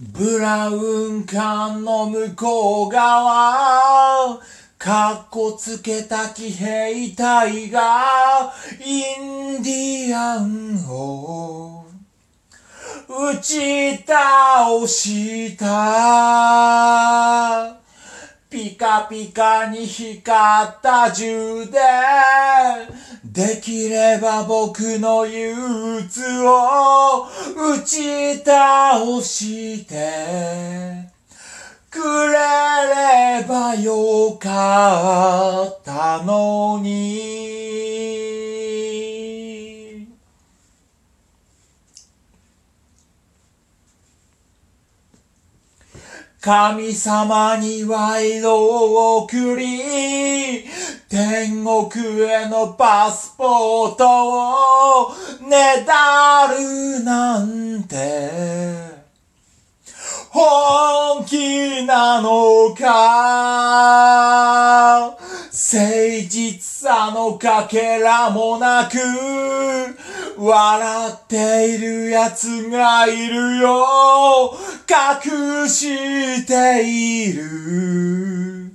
ブラウン管の向こう側、かっこつけた騎兵隊が、インディアンを、打ち倒した。カピカに光った銃で、できれば僕の憂鬱を打ち倒して、くれればよかったのに。神様に賄賂を送り、天国へのパスポートをねだるなんて、本気なのか？誠実さのかけらもなく、笑っている奴がいるよ。隠している。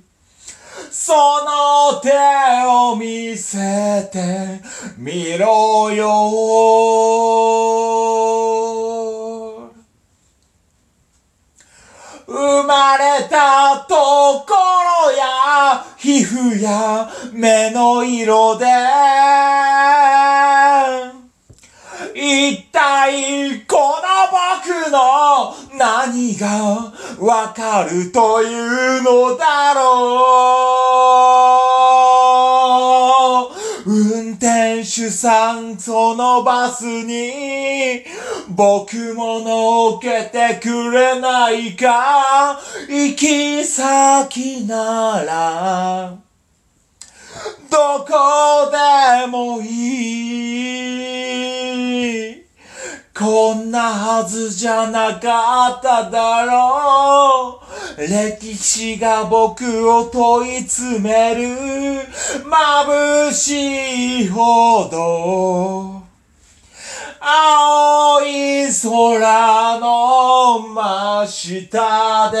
その手を見せてみろよ。生まれたところや皮膚や目の色で。一体この僕の何がわかるというのだろう。さんそのバスに僕も乗っけてくれないか行き先なら。どこでもいい。こんなはずじゃなかっただろう。歴史が僕を問い詰める。眩しいほど。青い空の真下で。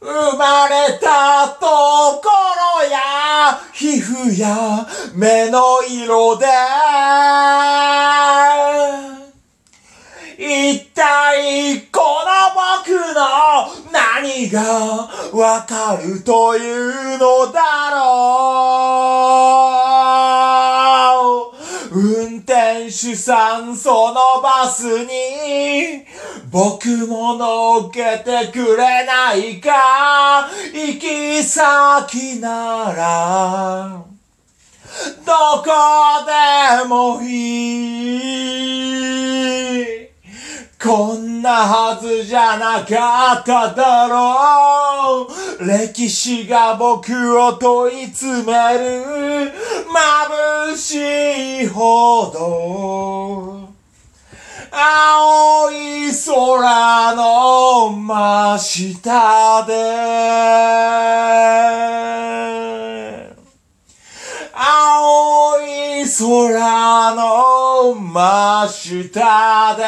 生まれたところ皮膚や目の色で。一体この僕の何がわかるというのだろう。運転手さんそのバスに僕も乗っけてくれないか行き先ならどこでもいい。こなはずじゃなかっただろう。歴史が僕を問い詰める眩しいほど。青い空の真下で。青い空の真下で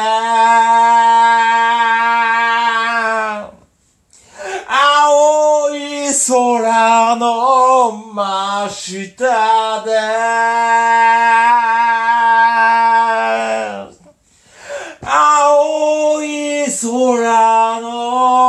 青い空ましたで青い空の